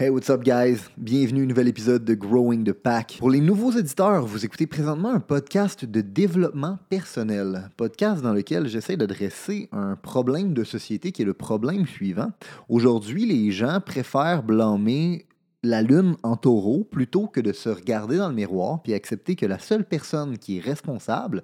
Hey, what's up, guys? Bienvenue à un nouvel épisode de Growing the Pack. Pour les nouveaux éditeurs, vous écoutez présentement un podcast de développement personnel. Podcast dans lequel j'essaie d'adresser un problème de société qui est le problème suivant. Aujourd'hui, les gens préfèrent blâmer la lune en taureau plutôt que de se regarder dans le miroir puis accepter que la seule personne qui est responsable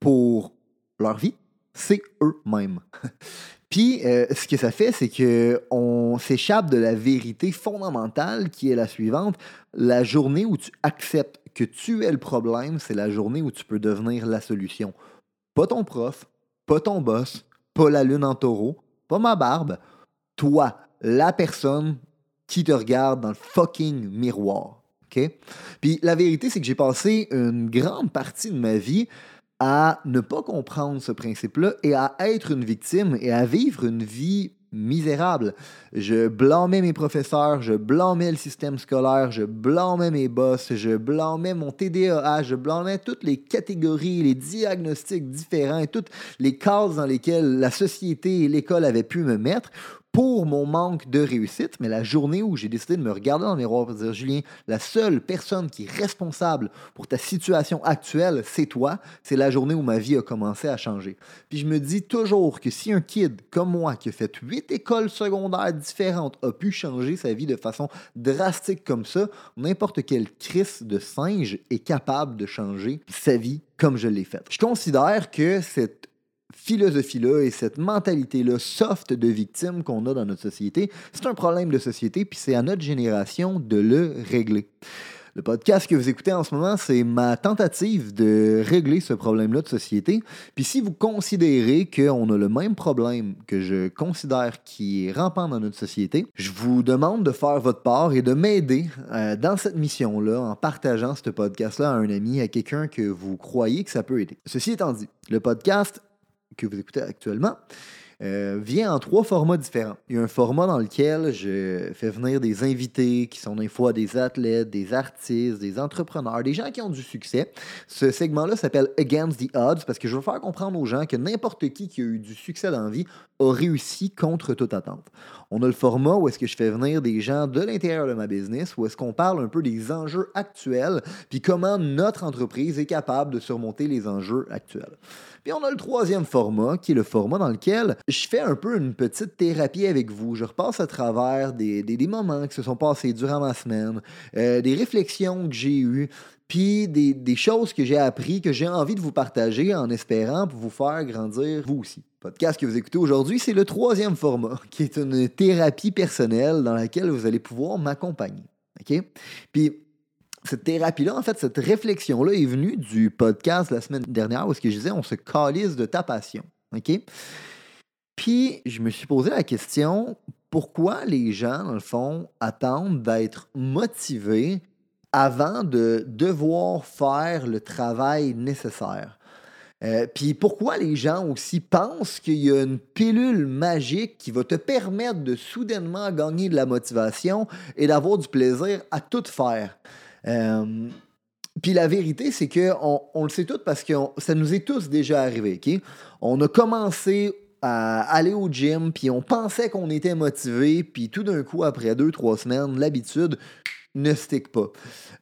pour leur vie, c'est eux-mêmes. Puis, euh, ce que ça fait, c'est qu'on s'échappe de la vérité fondamentale qui est la suivante. La journée où tu acceptes que tu es le problème, c'est la journée où tu peux devenir la solution. Pas ton prof, pas ton boss, pas la lune en taureau, pas ma barbe. Toi, la personne qui te regarde dans le fucking miroir. OK? Puis la vérité, c'est que j'ai passé une grande partie de ma vie à ne pas comprendre ce principe-là et à être une victime et à vivre une vie misérable. Je blâmais mes professeurs, je blâmais le système scolaire, je blâmais mes boss, je blâmais mon TDAH, je blâmais toutes les catégories, les diagnostics différents et toutes les cases dans lesquelles la société et l'école avaient pu me mettre pour mon manque de réussite, mais la journée où j'ai décidé de me regarder dans le miroir et dire Julien, la seule personne qui est responsable pour ta situation actuelle, c'est toi, c'est la journée où ma vie a commencé à changer. Puis je me dis toujours que si un kid comme moi qui a fait huit écoles secondaires différentes a pu changer sa vie de façon drastique comme ça, n'importe quel Chris de singe est capable de changer sa vie comme je l'ai fait. Je considère que cette philosophie-là et cette mentalité-là soft de victime qu'on a dans notre société, c'est un problème de société, puis c'est à notre génération de le régler. Le podcast que vous écoutez en ce moment, c'est ma tentative de régler ce problème-là de société. Puis si vous considérez qu'on a le même problème que je considère qui est rampant dans notre société, je vous demande de faire votre part et de m'aider euh, dans cette mission-là en partageant ce podcast-là à un ami, à quelqu'un que vous croyez que ça peut aider. Ceci étant dit, le podcast que vous écoutez actuellement, euh, vient en trois formats différents. Il y a un format dans lequel je fais venir des invités qui sont des fois des athlètes, des artistes, des entrepreneurs, des gens qui ont du succès. Ce segment-là s'appelle Against the Odds parce que je veux faire comprendre aux gens que n'importe qui qui a eu du succès dans la vie a réussi contre toute attente. On a le format où est-ce que je fais venir des gens de l'intérieur de ma business, où est-ce qu'on parle un peu des enjeux actuels, puis comment notre entreprise est capable de surmonter les enjeux actuels. Puis on a le troisième format, qui est le format dans lequel je fais un peu une petite thérapie avec vous. Je repasse à travers des, des, moments qui se sont passés durant ma semaine, euh, des réflexions que j'ai eues, puis des, des, choses que j'ai appris, que j'ai envie de vous partager en espérant vous faire grandir vous aussi. Podcast que vous écoutez aujourd'hui, c'est le troisième format, qui est une thérapie personnelle dans laquelle vous allez pouvoir m'accompagner. OK? Puis cette thérapie-là, en fait, cette réflexion-là est venue du podcast la semaine dernière où ce que je disais, on se calise de ta passion. OK? Puis, je me suis posé la question, pourquoi les gens, dans le fond, attendent d'être motivés avant de devoir faire le travail nécessaire? Euh, puis pourquoi les gens aussi pensent qu'il y a une pilule magique qui va te permettre de soudainement gagner de la motivation et d'avoir du plaisir à tout faire? Euh, puis la vérité, c'est qu'on on le sait tout parce que ça nous est tous déjà arrivé. OK? On a commencé à aller au gym, puis on pensait qu'on était motivé, puis tout d'un coup, après deux, trois semaines, l'habitude, ne stick pas.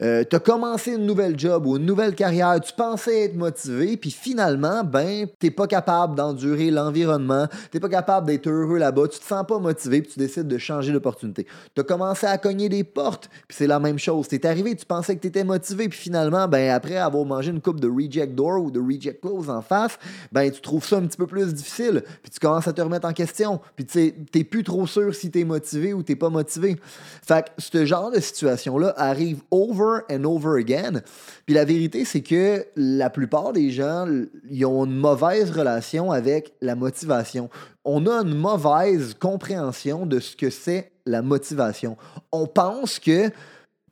Euh, tu as commencé une nouvelle job ou une nouvelle carrière, tu pensais être motivé, puis finalement, ben, t'es pas capable d'endurer l'environnement, t'es pas capable d'être heureux là-bas, tu te sens pas motivé, puis tu décides de changer d'opportunité. Tu as commencé à cogner des portes, puis c'est la même chose. T'es arrivé, tu pensais que tu étais motivé, puis finalement, ben, après avoir mangé une coupe de reject door ou de reject close en face, ben, tu trouves ça un petit peu plus difficile, puis tu commences à te remettre en question, puis t'es plus trop sûr si t'es motivé ou t'es pas motivé. Fait que ce genre de situation là arrive over and over again. Puis la vérité, c'est que la plupart des gens, ils ont une mauvaise relation avec la motivation. On a une mauvaise compréhension de ce que c'est la motivation. On pense que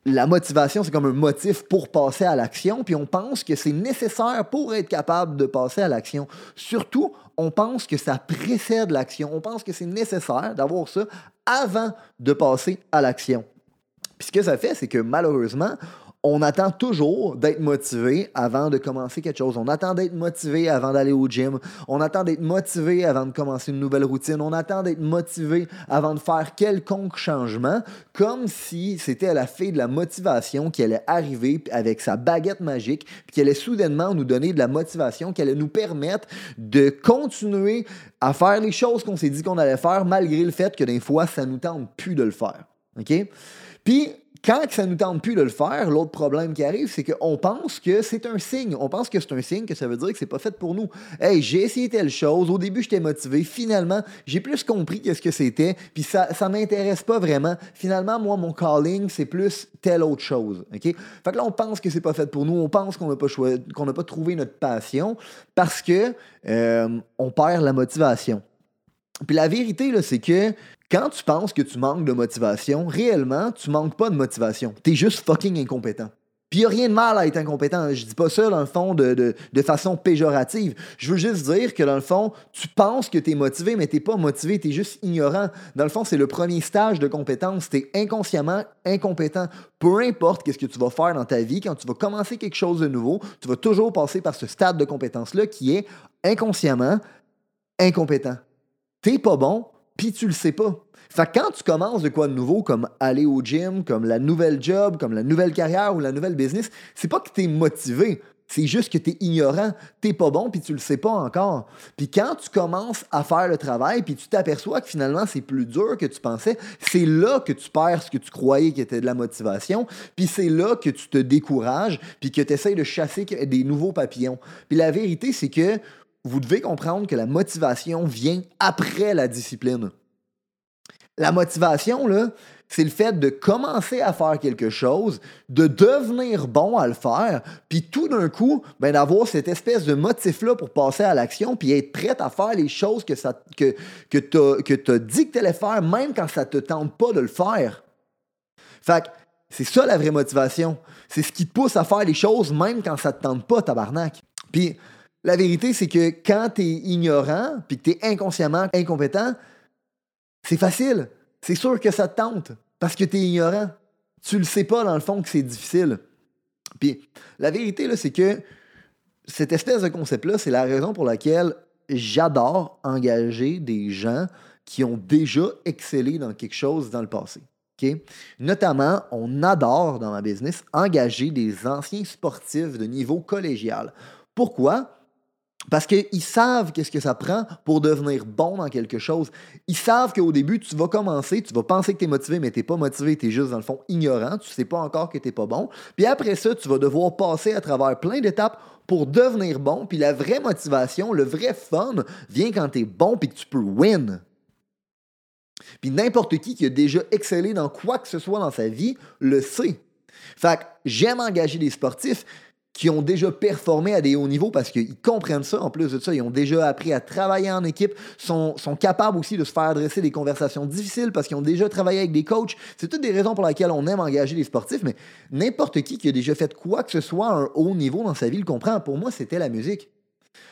la motivation, c'est comme un motif pour passer à l'action, puis on pense que c'est nécessaire pour être capable de passer à l'action. Surtout, on pense que ça précède l'action. On pense que c'est nécessaire d'avoir ça avant de passer à l'action. Puis ce que ça fait, c'est que malheureusement, on attend toujours d'être motivé avant de commencer quelque chose. On attend d'être motivé avant d'aller au gym. On attend d'être motivé avant de commencer une nouvelle routine. On attend d'être motivé avant de faire quelconque changement, comme si c'était la fée de la motivation qui allait arriver avec sa baguette magique, puis qui allait soudainement nous donner de la motivation, qui allait nous permettre de continuer à faire les choses qu'on s'est dit qu'on allait faire, malgré le fait que des fois, ça nous tente plus de le faire. OK? Puis, quand ça ne nous tente plus de le faire, l'autre problème qui arrive, c'est qu'on pense que c'est un signe. On pense que c'est un signe que ça veut dire que c'est pas fait pour nous. Hey, j'ai essayé telle chose. Au début, j'étais motivé. Finalement, j'ai plus compris qu'est-ce que c'était. Puis ça, ça m'intéresse pas vraiment. Finalement, moi, mon calling, c'est plus telle autre chose. OK? Fait que là, on pense que c'est pas fait pour nous. On pense qu'on n'a pas, qu'on n'a pas trouvé notre passion parce que euh, on perd la motivation. Puis la vérité, là, c'est que quand tu penses que tu manques de motivation, réellement, tu manques pas de motivation. Tu es juste fucking incompétent. Puis il n'y a rien de mal à être incompétent. Je dis pas ça, dans le fond, de, façon péjorative. Je veux juste dire que, dans le fond, tu penses que tu es motivé, mais tu pas motivé, tu es juste ignorant. Dans le fond, c'est le premier stage de compétence. Tu es inconsciemment incompétent. Peu importe qu'est-ce que tu vas faire dans ta vie, quand tu vas commencer quelque chose de nouveau, tu vas toujours passer par ce stade de compétence-là qui est inconsciemment incompétent. T'es pas bon, puis tu le sais pas. Fait que quand tu commences de quoi de nouveau, comme aller au gym, comme la nouvelle job, comme la nouvelle carrière ou la nouvelle business, c'est pas que tu es motivé. C'est juste que tu es ignorant, t'es pas bon, puis tu le sais pas encore. Puis quand tu commences à faire le travail, puis tu t'aperçois que finalement c'est plus dur que tu pensais, c'est là que tu perds ce que tu croyais qui était de la motivation, puis c'est là que tu te décourages, puis que tu essaies de chasser des nouveaux papillons. Puis la vérité, c'est que vous devez comprendre que la motivation vient après la discipline. La motivation, là, c'est le fait de commencer à faire quelque chose, de devenir bon à le faire, puis tout d'un coup, ben, d'avoir cette espèce de motif-là pour passer à l'action, puis être prêt à faire les choses que, que, que tu as, dit que tu allais faire, même quand ça ne te tente pas de le faire. Fait c'est ça la vraie motivation. C'est ce qui te pousse à faire les choses, même quand ça ne te tente pas, tabarnak. Puis, la vérité, c'est que quand tu es ignorant puis que tu es inconsciemment incompétent, c'est facile. C'est sûr que ça te tente parce que tu es ignorant. Tu le sais pas, dans le fond, que c'est difficile. Puis la vérité, c'est que cette espèce de concept-là, c'est la raison pour laquelle j'adore engager des gens qui ont déjà excellé dans quelque chose dans le passé. Notamment, on adore dans ma business engager des anciens sportifs de niveau collégial. Pourquoi? Parce qu'ils savent qu'est-ce que ça prend pour devenir bon dans quelque chose. Ils savent qu'au début, tu vas commencer, tu vas penser que tu es motivé, mais tu n'es pas motivé, tu es juste dans le fond ignorant, tu ne sais pas encore que tu n'es pas bon. Puis après ça, tu vas devoir passer à travers plein d'étapes pour devenir bon. Puis la vraie motivation, le vrai fun vient quand tu es bon puis que tu peux win. Puis n'importe qui qui a déjà excellé dans quoi que ce soit dans sa vie le sait. Fait que j'aime engager des sportifs qui ont déjà performé à des hauts niveaux parce qu'ils comprennent ça. En plus de ça, ils ont déjà appris à travailler en équipe, sont, sont capables aussi de se faire adresser des conversations difficiles parce qu'ils ont déjà travaillé avec des coachs. C'est toutes des raisons pour lesquelles on aime engager les sportifs, mais n'importe qui qui a déjà fait quoi que ce soit à un haut niveau dans sa vie le comprend. Pour moi, c'était la musique.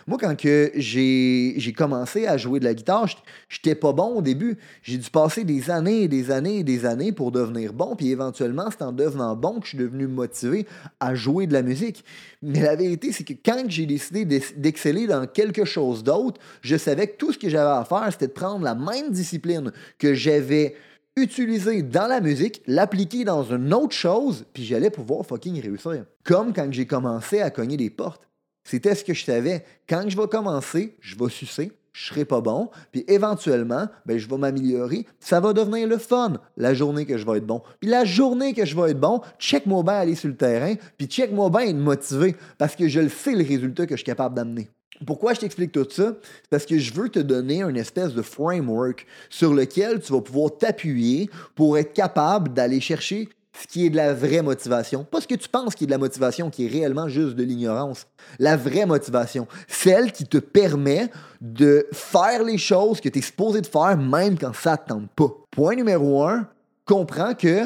Moi, quand j'ai commencé à jouer de la guitare, j'étais pas bon au début. J'ai dû passer des années et des années et des années pour devenir bon. Puis éventuellement, c'est en devenant bon que je suis devenu motivé à jouer de la musique. Mais la vérité, c'est que quand j'ai décidé d'exceller dans quelque chose d'autre, je savais que tout ce que j'avais à faire, c'était de prendre la même discipline que j'avais utilisée dans la musique, l'appliquer dans une autre chose, puis j'allais pouvoir fucking réussir. Comme quand j'ai commencé à cogner des portes. C'était ce que je savais. Quand je vais commencer, je vais sucer, je serai pas bon, puis éventuellement, ben, je vais m'améliorer. Ça va devenir le fun la journée que je vais être bon. Puis la journée que je vais être bon, check-moi bien aller sur le terrain, puis check-moi bien être motivé, parce que je le sais le résultat que je suis capable d'amener. Pourquoi je t'explique tout ça? C'est parce que je veux te donner une espèce de framework sur lequel tu vas pouvoir t'appuyer pour être capable d'aller chercher ce qui est de la vraie motivation. Pas ce que tu penses qui est de la motivation, qui est réellement juste de l'ignorance. La vraie motivation. Celle qui te permet de faire les choses que tu es supposé de faire même quand ça ne tente pas. Point numéro un, comprends que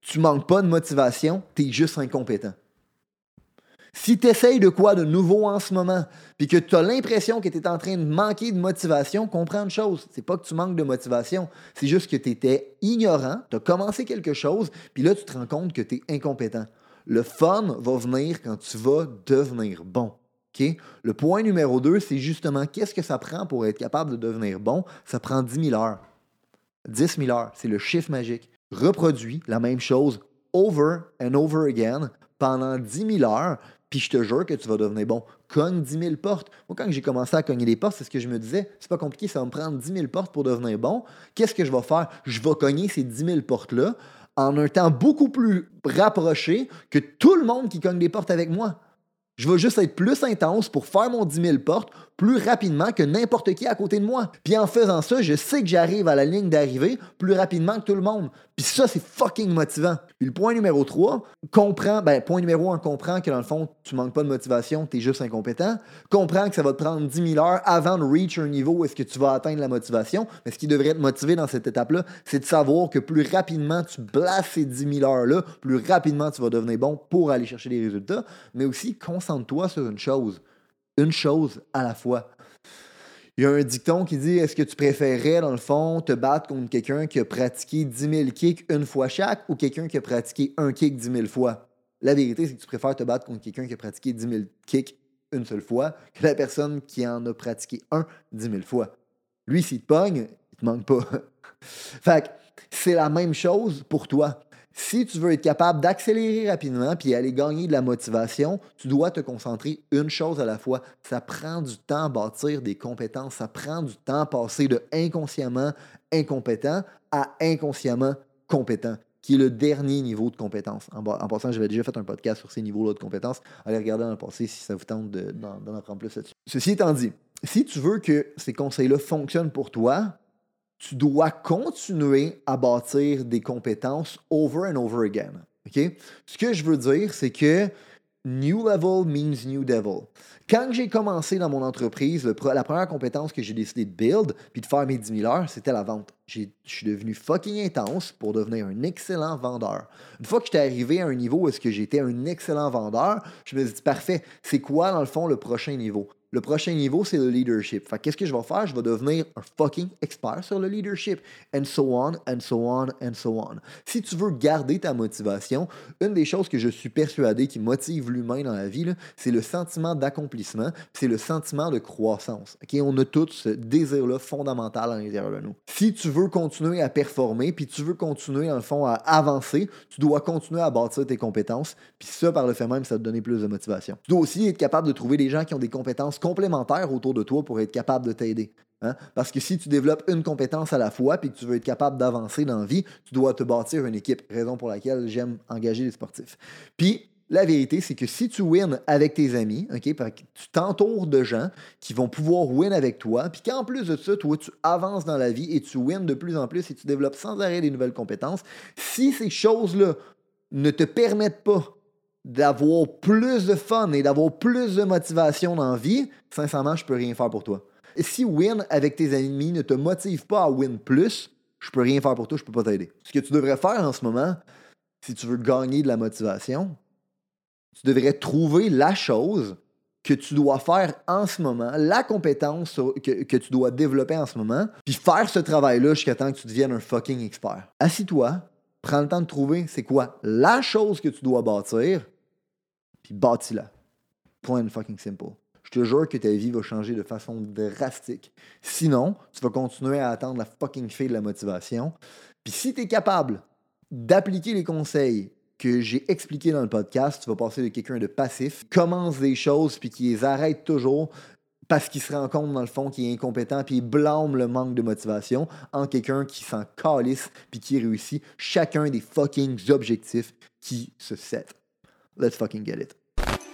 tu manques pas de motivation, tu es juste incompétent. Si tu essayes de quoi de nouveau en ce moment, puis que tu as l'impression que tu es en train de manquer de motivation, comprends une chose. C'est pas que tu manques de motivation, c'est juste que tu étais ignorant, tu as commencé quelque chose, puis là, tu te rends compte que tu es incompétent. Le fun va venir quand tu vas devenir bon. Le point numéro 2, c'est justement qu'est-ce que ça prend pour être capable de devenir bon? Ça prend 10 000 heures. 10 000 heures, c'est le chiffre magique. Reproduis la même chose over and over again pendant 10 000 heures, puis je te jure que tu vas devenir bon. Cogne 10 000 portes. Moi, quand j'ai commencé à cogner les portes, c'est ce que je me disais. C'est pas compliqué, ça va me prendre 10 000 portes pour devenir bon. Qu'est-ce que je vais faire? Je vais cogner ces 10 000 portes-là en un temps beaucoup plus rapproché que tout le monde qui cogne des portes avec moi. Je vais juste être plus intense pour faire mon 10 000 portes plus rapidement que n'importe qui à côté de moi. Puis en faisant ça, je sais que j'arrive à la ligne d'arrivée plus rapidement que tout le monde. Puis ça, c'est fucking motivant. Puis le point numéro 3, comprends, ben, point numéro 1, comprends que dans le fond, tu manques pas de motivation, tu es juste incompétent. Comprends que ça va te prendre 10 000 heures avant de reach un niveau où est-ce que tu vas atteindre la motivation. Mais ce qui devrait te motiver dans cette étape-là, c'est de savoir que plus rapidement tu blasses ces 10 000 heures-là, plus rapidement tu vas devenir bon pour aller chercher des résultats. Mais aussi, concentre-toi sur une chose une chose à la fois. Il y a un dicton qui dit Est-ce que tu préférerais, dans le fond, te battre contre quelqu'un qui a pratiqué 10 000 kicks une fois chaque ou quelqu'un qui a pratiqué un kick 10 000 fois? La vérité, c'est que tu préfères te battre contre quelqu'un qui a pratiqué 10 000 kicks une seule fois que la personne qui en a pratiqué un 10 000 fois. Lui, s'il te pogne, il te manque pas. fait c'est la même chose pour toi. Si tu veux être capable d'accélérer rapidement puis aller gagner de la motivation, tu dois te concentrer une chose à la fois. Ça prend du temps à bâtir des compétences. Ça prend du temps à passer de inconsciemment incompétent à inconsciemment compétent qui est le dernier niveau de compétence. En, passant, j'avais déjà fait un podcast sur ces niveaux-là de compétences. Allez regarder dans le passé si ça vous tente d'en apprendre plus là-dessus. Ceci étant dit, si tu veux que ces conseils-là fonctionnent pour toi, tu dois continuer à bâtir des compétences over and over again. Ce que je veux dire, c'est que New level means new devil. Quand j'ai commencé dans mon entreprise, la première compétence que j'ai décidé de build puis de faire mes 10 000 heures, c'était la vente. Je suis devenu fucking intense pour devenir un excellent vendeur. Une fois que j'étais arrivé à un niveau où est-ce que j'étais un excellent vendeur, je me suis dit, parfait, c'est quoi dans le fond le prochain niveau? Le prochain niveau, c'est le leadership. Qu'est-ce que je vais faire? Je vais devenir un fucking expert sur le leadership. And so on, and so on, and so on. Si tu veux garder ta motivation, une des choses que je suis persuadé qui motive l'humain dans la vie, c'est le sentiment d'accomplissement, c'est le sentiment de croissance. Ok, On a tous ce désir-là fondamental à l'intérieur de nous. Si tu veux continuer à performer, puis tu veux continuer, en fond, à avancer, tu dois continuer à bâtir tes compétences, puis ça, par le fait même, ça te donner plus de motivation. Tu dois aussi être capable de trouver des gens qui ont des compétences complémentaires autour de toi pour être capable de t'aider. Hein? Parce que si tu développes une compétence à la fois et que tu veux être capable d'avancer dans la vie, tu dois te bâtir une équipe, raison pour laquelle j'aime engager les sportifs. Puis, la vérité, c'est que si tu wins avec tes amis, tu t'entoures de gens qui vont pouvoir win avec toi, puis qu'en plus de ça, toi, tu avances dans la vie et tu wins de plus en plus et tu développes sans arrêt des nouvelles compétences, si ces choses-là ne te permettent pas d'avoir plus de fun et d'avoir plus de motivation dans la vie, sincèrement, je peux rien faire pour toi. Si win avec tes amis ne te motive pas à win plus, je peux rien faire pour toi, je peux pas t'aider. Ce que tu devrais faire en ce moment, si tu veux gagner de la motivation, tu devrais trouver la chose que tu dois faire en ce moment, la compétence que, que tu dois développer en ce moment, puis faire ce travail-là jusqu'à temps que tu deviennes un fucking expert. Assis-toi, prends le temps de trouver c'est quoi la chose que tu dois bâtir, puis bâtis-la. Point fucking simple. Je te jure que ta vie va changer de façon drastique. Sinon, tu vas continuer à attendre la fucking fée de la motivation. Puis si tu es capable d'appliquer les conseils que j'ai expliqués dans le podcast, tu vas passer de quelqu'un de passif, commence des choses puis qui les arrête toujours parce qu'il se rend compte dans le fond qu'il est incompétent puis il blâme le manque de motivation en quelqu'un qui s'en calisse puis qui réussit chacun des fucking objectifs qui se set. Let's fucking get it.